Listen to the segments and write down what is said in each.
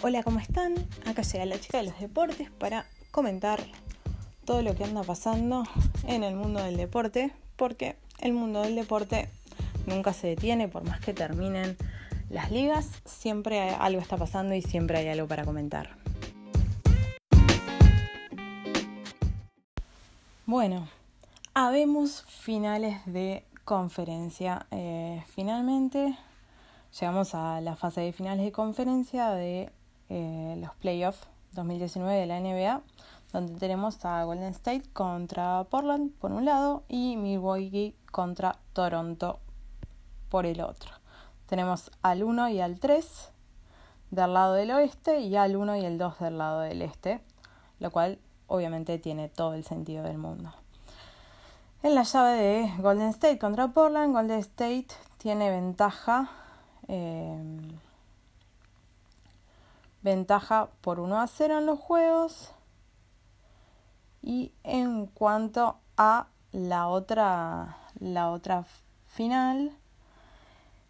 Hola, ¿cómo están? Acá llega la chica de los deportes para comentar todo lo que anda pasando en el mundo del deporte, porque el mundo del deporte nunca se detiene, por más que terminen las ligas, siempre algo está pasando y siempre hay algo para comentar. Bueno, habemos finales de conferencia. Eh, finalmente llegamos a la fase de finales de conferencia de eh, los playoffs 2019 de la NBA, donde tenemos a Golden State contra Portland por un lado y Milwaukee contra Toronto por el otro. Tenemos al 1 y al 3 del lado del oeste y al 1 y el 2 del lado del este, lo cual obviamente tiene todo el sentido del mundo. En la llave de Golden State contra Portland, Golden State tiene ventaja. Eh, ventaja por 1 a 0 en los juegos. Y en cuanto a la otra, la otra final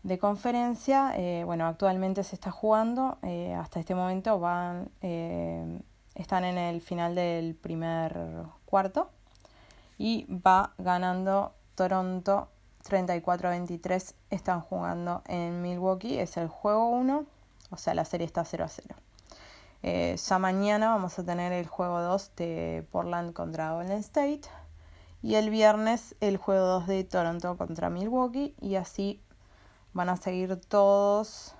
de conferencia, eh, bueno, actualmente se está jugando, eh, hasta este momento van, eh, están en el final del primer cuarto y va ganando Toronto 34 a 23, están jugando en Milwaukee, es el juego 1, o sea, la serie está 0 a 0. Eh, ya mañana vamos a tener el juego 2 de Portland contra Golden State. Y el viernes el juego 2 de Toronto contra Milwaukee. Y así van a seguir todos,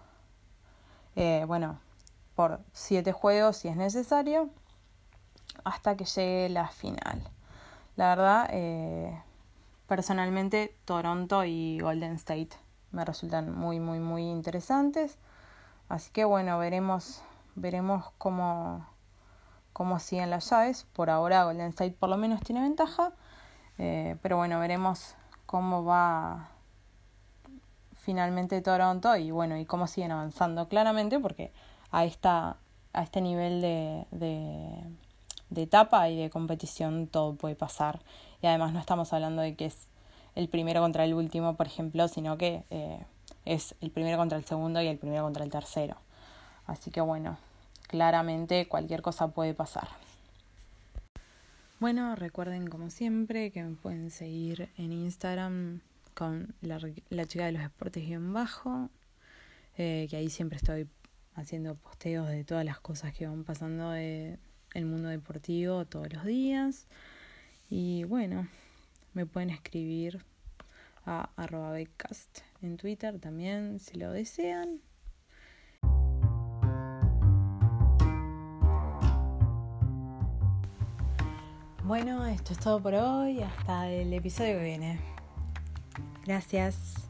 eh, bueno, por 7 juegos si es necesario, hasta que llegue la final. La verdad, eh, personalmente Toronto y Golden State me resultan muy, muy, muy interesantes. Así que bueno, veremos veremos cómo, cómo siguen las llaves. Por ahora Golden State por lo menos tiene ventaja, eh, pero bueno, veremos cómo va finalmente Toronto y bueno, y cómo siguen avanzando claramente porque a esta a este nivel de, de, etapa y de competición todo puede pasar y además no estamos hablando de que es el primero contra el último, por ejemplo, sino que eh, es el primero contra el segundo y el primero contra el tercero. Así que bueno, claramente cualquier cosa puede pasar. Bueno, recuerden como siempre que me pueden seguir en Instagram con la, chica de los deportes en bajo, eh, que ahí siempre estoy haciendo posteos de todas las cosas que van pasando en el mundo deportivo todos los días. Y bueno, me pueden escribir a arroba en Twitter también si lo desean. Bueno, esto es todo por hoy. Hasta el episodio que viene. Gracias.